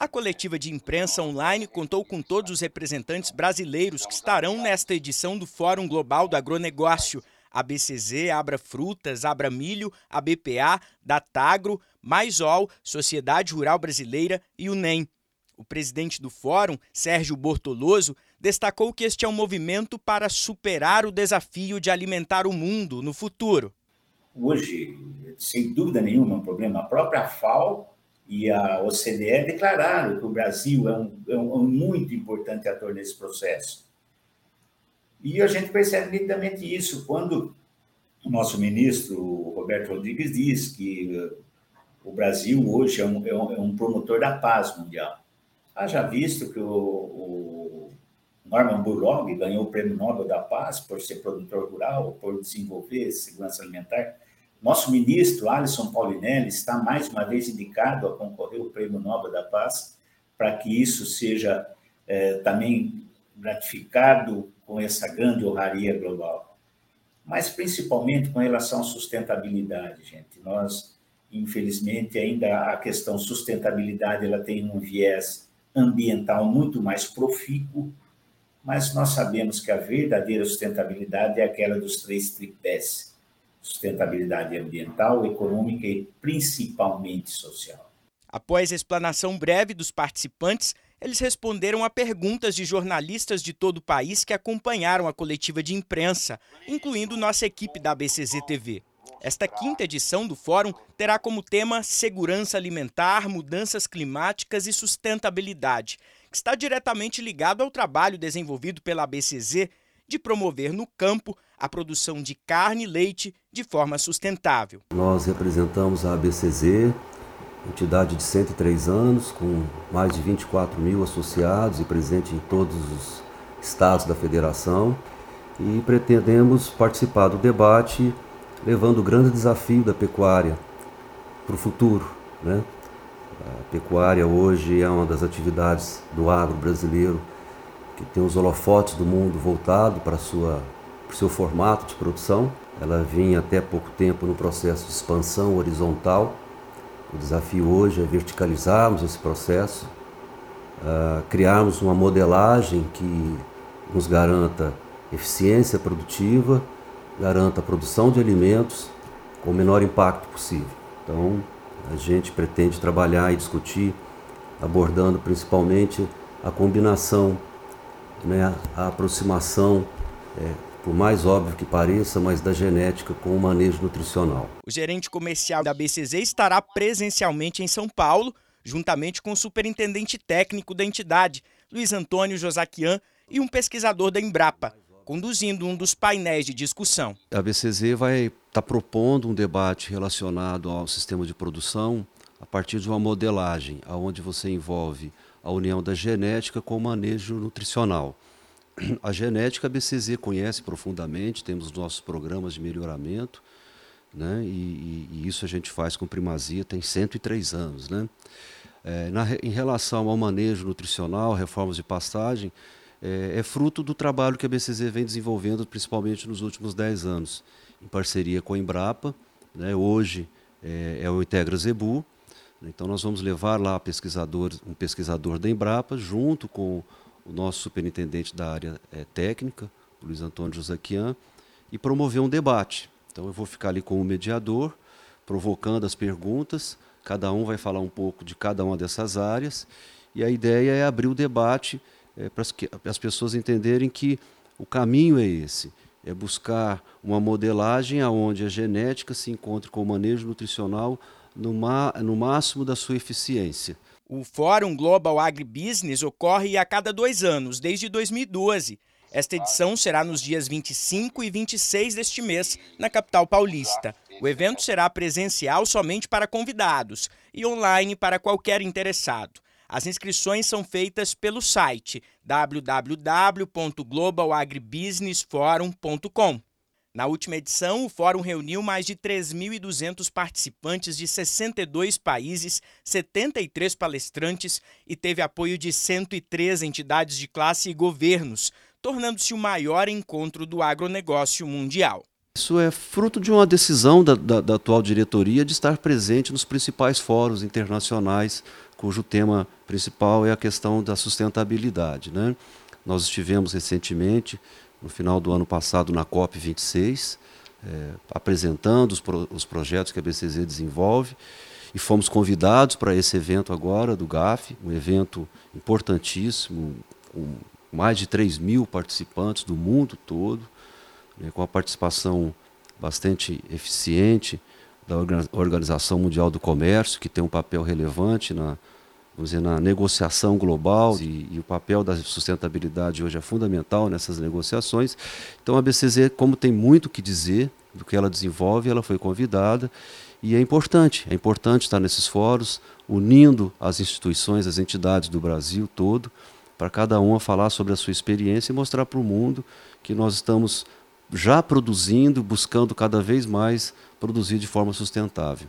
A coletiva de imprensa online contou com todos os representantes brasileiros que estarão nesta edição do Fórum Global do Agronegócio. A BCZ, Abra Frutas, Abra Milho, a BPA, Datagro, Maisol, Sociedade Rural Brasileira e o NEM. O presidente do fórum, Sérgio Bortoloso, destacou que este é um movimento para superar o desafio de alimentar o mundo no futuro. Hoje, sem dúvida nenhuma, é um problema. A própria FAO e a OCDE declararam que o Brasil é um, é um, muito importante ator nesse processo. E a gente percebe nitidamente isso quando o nosso ministro, Roberto Rodrigues, diz que o Brasil hoje é um, é um, é um promotor da paz mundial. Haja visto que o, o Norman Borlaug ganhou o Prêmio Nobel da Paz por ser produtor rural, por desenvolver segurança alimentar. Nosso ministro, Alisson Paulinelli, está mais uma vez indicado a concorrer ao Prêmio Nobel da Paz, para que isso seja é, também gratificado com essa grande honraria global. Mas principalmente com relação à sustentabilidade, gente. Nós, infelizmente, ainda a questão sustentabilidade ela tem um viés ambiental muito mais profícuo, mas nós sabemos que a verdadeira sustentabilidade é aquela dos três tripés sustentabilidade ambiental, econômica e principalmente social. Após a explanação breve dos participantes, eles responderam a perguntas de jornalistas de todo o país que acompanharam a coletiva de imprensa, incluindo nossa equipe da BCZ TV. Esta quinta edição do fórum terá como tema Segurança Alimentar, Mudanças Climáticas e Sustentabilidade, que está diretamente ligado ao trabalho desenvolvido pela BCZ de promover no campo a produção de carne e leite de forma sustentável. Nós representamos a ABCZ, entidade de 103 anos, com mais de 24 mil associados e presente em todos os estados da federação, e pretendemos participar do debate levando o grande desafio da pecuária para o futuro. Né? A pecuária hoje é uma das atividades do agro brasileiro que tem os holofotes do mundo voltado para, sua, para o seu formato de produção. Ela vinha até pouco tempo no processo de expansão horizontal. O desafio hoje é verticalizarmos esse processo, uh, criarmos uma modelagem que nos garanta eficiência produtiva, garanta a produção de alimentos com o menor impacto possível. Então, a gente pretende trabalhar e discutir, abordando principalmente a combinação né, a aproximação, é, por mais óbvio que pareça, mas da genética com o manejo nutricional. O gerente comercial da BCZ estará presencialmente em São Paulo, juntamente com o superintendente técnico da entidade, Luiz Antônio Josaquian, e um pesquisador da Embrapa, conduzindo um dos painéis de discussão. A BCZ vai estar tá propondo um debate relacionado ao sistema de produção a partir de uma modelagem, onde você envolve a união da genética com o manejo nutricional. A genética a BCZ conhece profundamente, temos nossos programas de melhoramento, né? E, e, e, isso a gente faz com primazia, tem 103 anos. Né? É, na, em relação ao manejo nutricional, reformas de pastagem, é, é, fruto do trabalho que a BCZ vem desenvolvendo, principalmente nos últimos 10 anos, em parceria com a Embrapa. Né? Hoje é, é o Integra Zebu, então nós vamos levar lá pesquisador, um pesquisador da Embrapa, junto com o nosso superintendente da área é, técnica, Luiz Antônio Josaquian, e promover um debate. Então eu vou ficar ali como mediador, provocando as perguntas, cada um vai falar um pouco de cada uma dessas áreas, e a ideia é abrir o debate é, para as pessoas entenderem que o caminho é esse, é buscar uma modelagem aonde a genética se encontre com o manejo nutricional no, no máximo da sua eficiência. O Fórum Global Agribusiness ocorre a cada dois anos, desde 2012. Esta edição será nos dias 25 e 26 deste mês, na capital paulista. O evento será presencial somente para convidados e online para qualquer interessado. As inscrições são feitas pelo site www.globalagribusinessforum.com. Na última edição, o fórum reuniu mais de 3.200 participantes de 62 países, 73 palestrantes e teve apoio de 103 entidades de classe e governos, tornando-se o maior encontro do agronegócio mundial. Isso é fruto de uma decisão da, da, da, atual diretoria de estar presente nos principais fóruns internacionais cujo tema principal é a questão da sustentabilidade. Né? Nós estivemos recentemente, no final do ano passado, na COP26, é, apresentando os, pro, os projetos que a BCZ desenvolve. E fomos convidados para esse evento agora do GAF, um evento importantíssimo, com mais de 3 mil participantes do mundo todo, né, com a participação bastante eficiente da Organização Mundial do Comércio, que tem um papel relevante na, vamos dizer, na negociação global e, e, o papel da sustentabilidade hoje é fundamental nessas negociações. Então a BCZ, como tem muito que dizer do que ela desenvolve, ela foi convidada e é importante, é importante estar nesses fóruns, unindo as instituições, as entidades do Brasil todo, para cada uma falar sobre a sua experiência e mostrar para o mundo que nós estamos já produzindo, buscando cada vez mais produzir de forma sustentável.